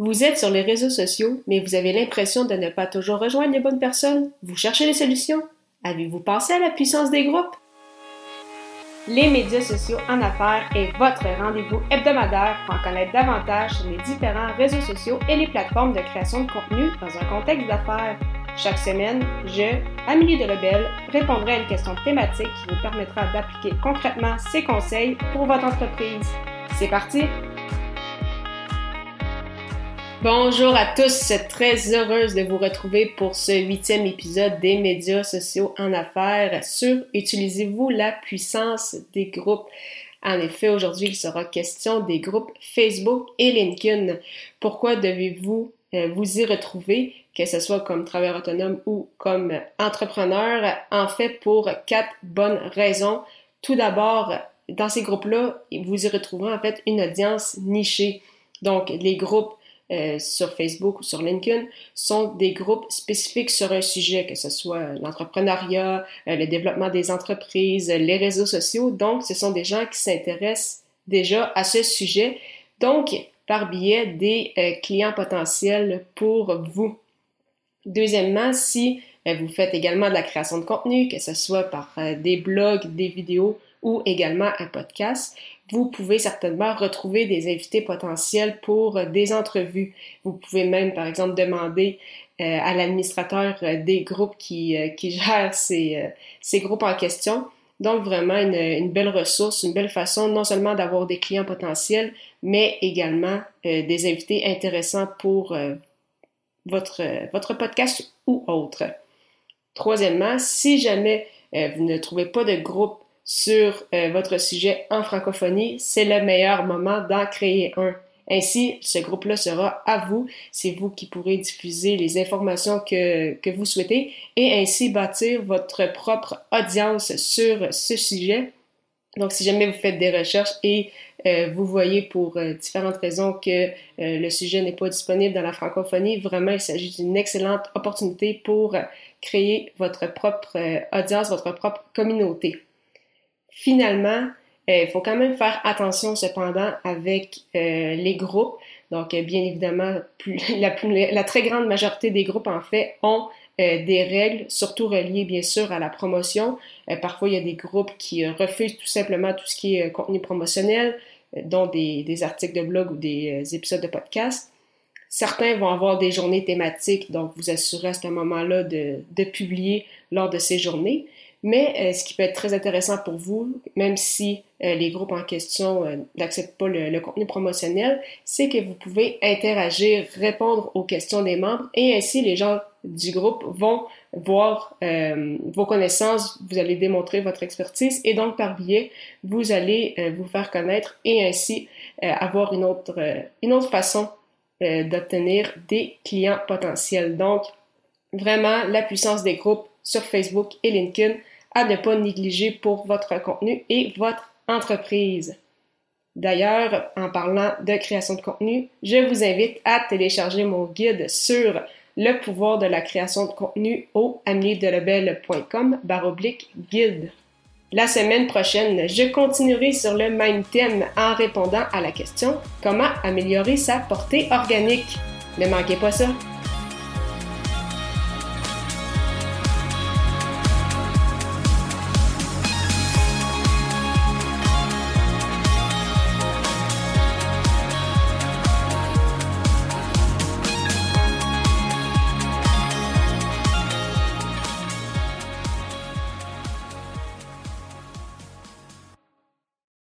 Vous êtes sur les réseaux sociaux, mais vous avez l'impression de ne pas toujours rejoindre les bonnes personnes? Vous cherchez les solutions? Avez-vous pensé à la puissance des groupes? Les médias sociaux en affaires est votre rendez-vous hebdomadaire pour en connaître davantage sur les différents réseaux sociaux et les plateformes de création de contenu dans un contexte d'affaires. Chaque semaine, je, Amélie Delebel, répondrai à une question thématique qui vous permettra d'appliquer concrètement ces conseils pour votre entreprise. C'est parti! Bonjour à tous, très heureuse de vous retrouver pour ce huitième épisode des médias sociaux en affaires sur Utilisez-vous la puissance des groupes. En effet, aujourd'hui, il sera question des groupes Facebook et LinkedIn. Pourquoi devez-vous euh, vous y retrouver, que ce soit comme travailleur autonome ou comme entrepreneur? En fait, pour quatre bonnes raisons. Tout d'abord, dans ces groupes-là, vous y retrouverez en fait une audience nichée. Donc, les groupes euh, sur Facebook ou sur LinkedIn sont des groupes spécifiques sur un sujet, que ce soit l'entrepreneuriat, euh, le développement des entreprises, les réseaux sociaux. Donc, ce sont des gens qui s'intéressent déjà à ce sujet. Donc, par biais des euh, clients potentiels pour vous. Deuxièmement, si vous faites également de la création de contenu, que ce soit par des blogs, des vidéos ou également un podcast, vous pouvez certainement retrouver des invités potentiels pour euh, des entrevues. Vous pouvez même, par exemple, demander euh, à l'administrateur euh, des groupes qui, qui gère ces, ces groupes en question. Donc, vraiment une, une, belle ressource, une belle façon non seulement d'avoir des clients potentiels, mais également des invités intéressants pour votre, votre podcast ou autre. Troisièmement, si jamais vous ne trouvez pas de groupe sur euh, votre sujet en francophonie, c'est le meilleur moment d'en créer un. Ainsi, ce groupe-là sera à vous. C'est vous qui pourrez diffuser les informations que, vous souhaitez et ainsi bâtir votre propre audience sur ce sujet. Donc, si jamais vous faites des recherches et euh, vous voyez pour euh, différentes raisons que le sujet n'est pas disponible dans la francophonie, vraiment, il s'agit d'une excellente opportunité pour créer votre propre audience, votre propre communauté. Finalement, euh, il faut quand même faire attention cependant avec euh, les groupes. Donc, euh, bien évidemment, la, très grande majorité des groupes, en fait, ont des règles, surtout reliées, bien sûr, à la promotion. parfois, il y a des groupes qui refusent tout simplement tout ce qui est contenu promotionnel, dont des, articles de blog ou des épisodes de podcast. Certains vont avoir des journées thématiques, donc vous assurez à ce moment-là de, de publier lors de ces journées. Mais euh, ce qui peut être très intéressant pour vous, même si euh, les groupes en question euh, n'acceptent pas le, contenu promotionnel, c'est que vous pouvez interagir, répondre aux questions des membres et ainsi les gens du groupe vont voir vos connaissances, vous allez démontrer votre expertise et donc par biais, vous allez vous faire connaître et ainsi avoir une autre, une autre façon d'obtenir des clients potentiels. Donc, vraiment, la puissance des groupes sur Facebook et LinkedIn à ne pas négliger pour votre contenu et votre entreprise. D'ailleurs, en parlant de création de contenu, je vous invite à télécharger mon guide sur le pouvoir de la création de contenu au ameliedelebel.com baroblique guide. La semaine prochaine, je continuerai sur le même thème en répondant à la question comment améliorer sa portée organique. Ne manquez pas ça!